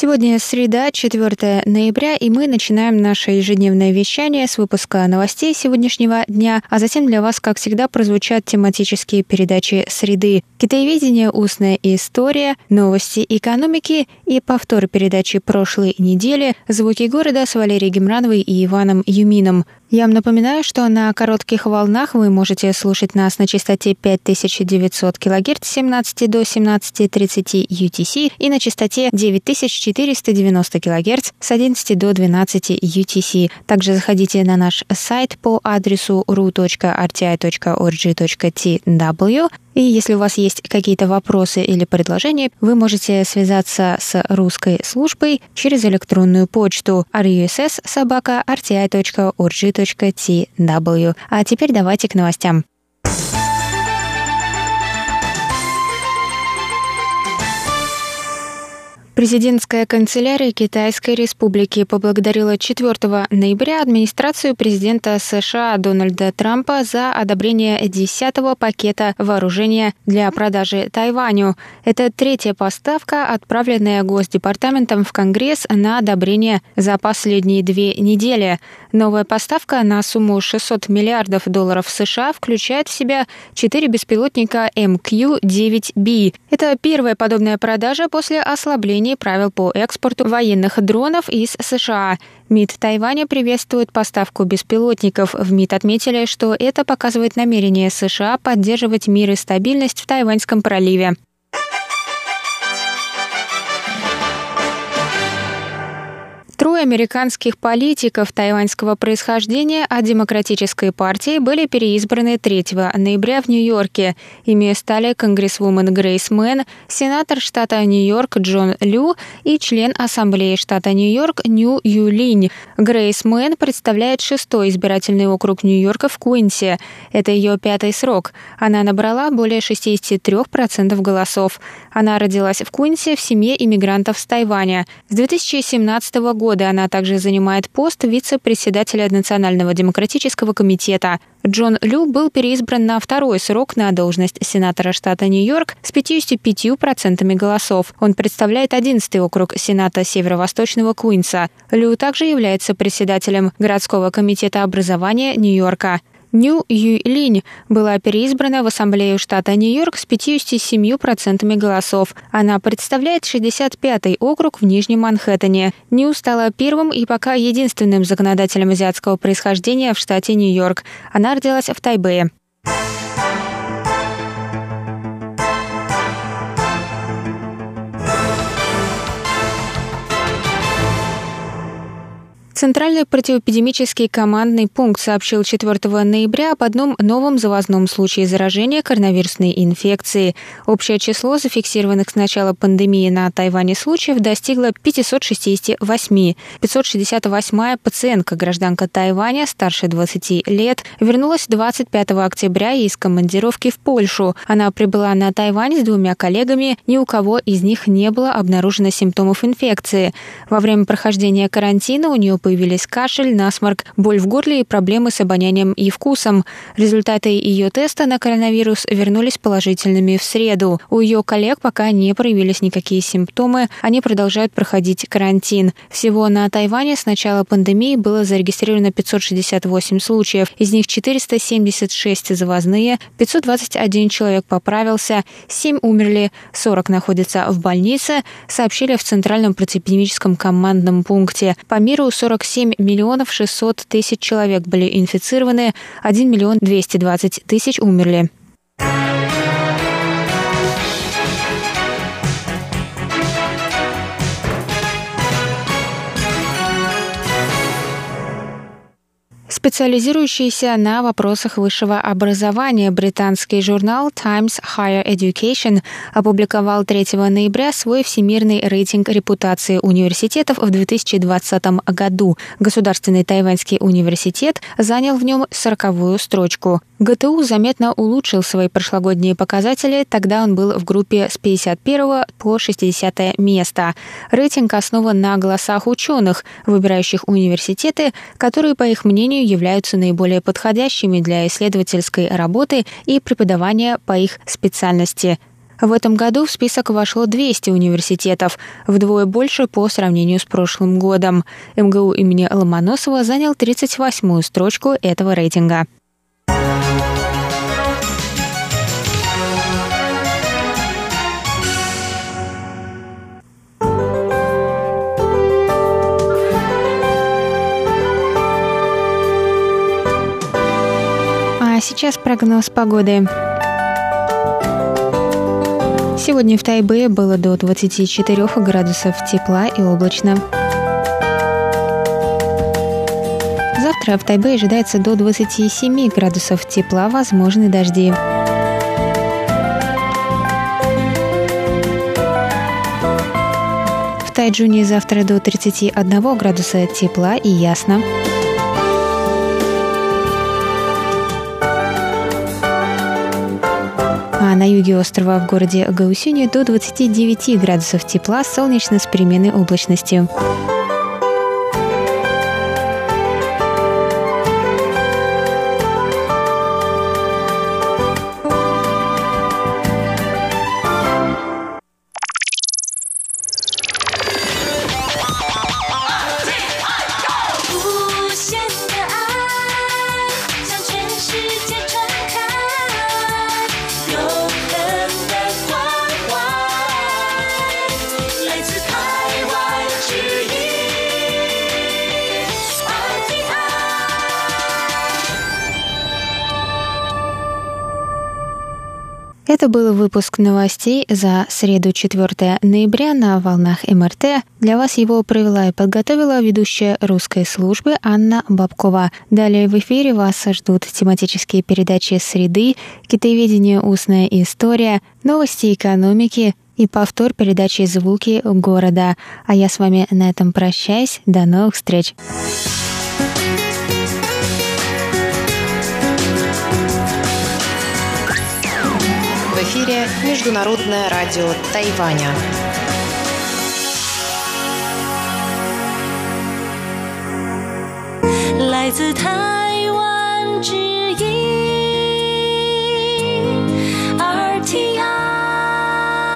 Сегодня среда, 4 ноября, и мы начинаем наше ежедневное вещание с выпуска новостей сегодняшнего дня, а затем для вас, как всегда, прозвучат тематические передачи «Среды», «Китаеведение. Устная история», «Новости экономики» и повтор передачи прошлой недели «Звуки города» с Валерией Гемрановой и Иваном Юмином – я вам напоминаю, что на коротких волнах вы можете слушать нас на частоте 5900 кГц с 17 до 17.30 UTC и на частоте 9490 кГц с 11 до 12 UTC. Также заходите на наш сайт по адресу ru.rti.org.tw и если у вас есть какие-то вопросы или предложения, вы можете связаться с русской службой через электронную почту russ.rti.org.tw. А теперь давайте к новостям. Президентская канцелярия Китайской Республики поблагодарила 4 ноября администрацию президента США Дональда Трампа за одобрение 10-го пакета вооружения для продажи Тайваню. Это третья поставка, отправленная Госдепартаментом в Конгресс на одобрение за последние две недели. Новая поставка на сумму 600 миллиардов долларов США включает в себя четыре беспилотника MQ-9B. Это первая подобная продажа после ослабления правил по экспорту военных дронов из США. МИД Тайваня приветствует поставку беспилотников. В МИД отметили, что это показывает намерение США поддерживать мир и стабильность в Тайваньском проливе. Американских политиков тайваньского происхождения от Демократической партии были переизбраны 3 ноября в Нью-Йорке. Ими стали конгрессвумен Грейс Мэн, сенатор штата Нью-Йорк Джон Лю и член Ассамблеи штата Нью-Йорк Нью Юлинь. Грейс Мэн представляет шестой избирательный округ Нью-Йорка в Куинсе. Это ее пятый срок. Она набрала более 63% голосов. Она родилась в Куинсе в семье иммигрантов с Тайваня. С 2017 года года она также занимает пост вице-председателя Национального демократического комитета. Джон Лю был переизбран на второй срок на должность сенатора штата Нью-Йорк с 55% голосов. Он представляет 11-й округ Сената Северо-Восточного Куинса. Лю также является председателем городского комитета образования Нью-Йорка. Нью Юйлинь была переизбрана в Ассамблею штата Нью-Йорк с 57% голосов. Она представляет 65-й округ в Нижнем Манхэттене. Нью стала первым и пока единственным законодателем азиатского происхождения в штате Нью-Йорк. Она родилась в Тайбэе. Центральный противоэпидемический командный пункт сообщил 4 ноября об одном новом завозном случае заражения коронавирусной инфекцией. Общее число зафиксированных с начала пандемии на Тайване случаев достигло 568. 568-я пациентка, гражданка Тайваня, старше 20 лет, вернулась 25 октября из командировки в Польшу. Она прибыла на Тайвань с двумя коллегами, ни у кого из них не было обнаружено симптомов инфекции. Во время прохождения карантина у нее появились кашель, насморк, боль в горле и проблемы с обонянием и вкусом. Результаты ее теста на коронавирус вернулись положительными в среду. У ее коллег пока не проявились никакие симптомы, они продолжают проходить карантин. Всего на Тайване с начала пандемии было зарегистрировано 568 случаев, из них 476 завозные, 521 человек поправился, 7 умерли, 40 находятся в больнице, сообщили в Центральном противоэпидемическом командном пункте. По миру 40 47 миллионов 600 тысяч человек были инфицированы, 1 миллион 220 тысяч умерли. Специализирующийся на вопросах высшего образования британский журнал Times Higher Education опубликовал 3 ноября свой всемирный рейтинг репутации университетов в 2020 году. Государственный тайваньский университет занял в нем 40 строчку. ГТУ заметно улучшил свои прошлогодние показатели, тогда он был в группе с 51 по 60 место. Рейтинг основан на голосах ученых, выбирающих университеты, которые, по их мнению, являются наиболее подходящими для исследовательской работы и преподавания по их специальности. В этом году в список вошло 200 университетов, вдвое больше по сравнению с прошлым годом. МГУ имени Ломоносова занял 38-ю строчку этого рейтинга. Сейчас прогноз погоды. Сегодня в Тайбе было до 24 градусов тепла и облачно. Завтра в Тайбе ожидается до 27 градусов тепла, возможны дожди. В Тайджуне завтра до 31 градуса тепла и ясно. А на юге острова в городе Гаусюни до 29 градусов тепла, солнечно с переменной облачностью. Это был выпуск новостей за среду 4 ноября на волнах МРТ. Для вас его провела и подготовила ведущая русской службы Анна Бабкова. Далее в эфире вас ждут тематические передачи «Среды», «Китаеведение. Устная история», «Новости экономики», и повтор передачи «Звуки города». А я с вами на этом прощаюсь. До новых встреч! Эфире Международное радио Тайваня. Лайзы Тайвань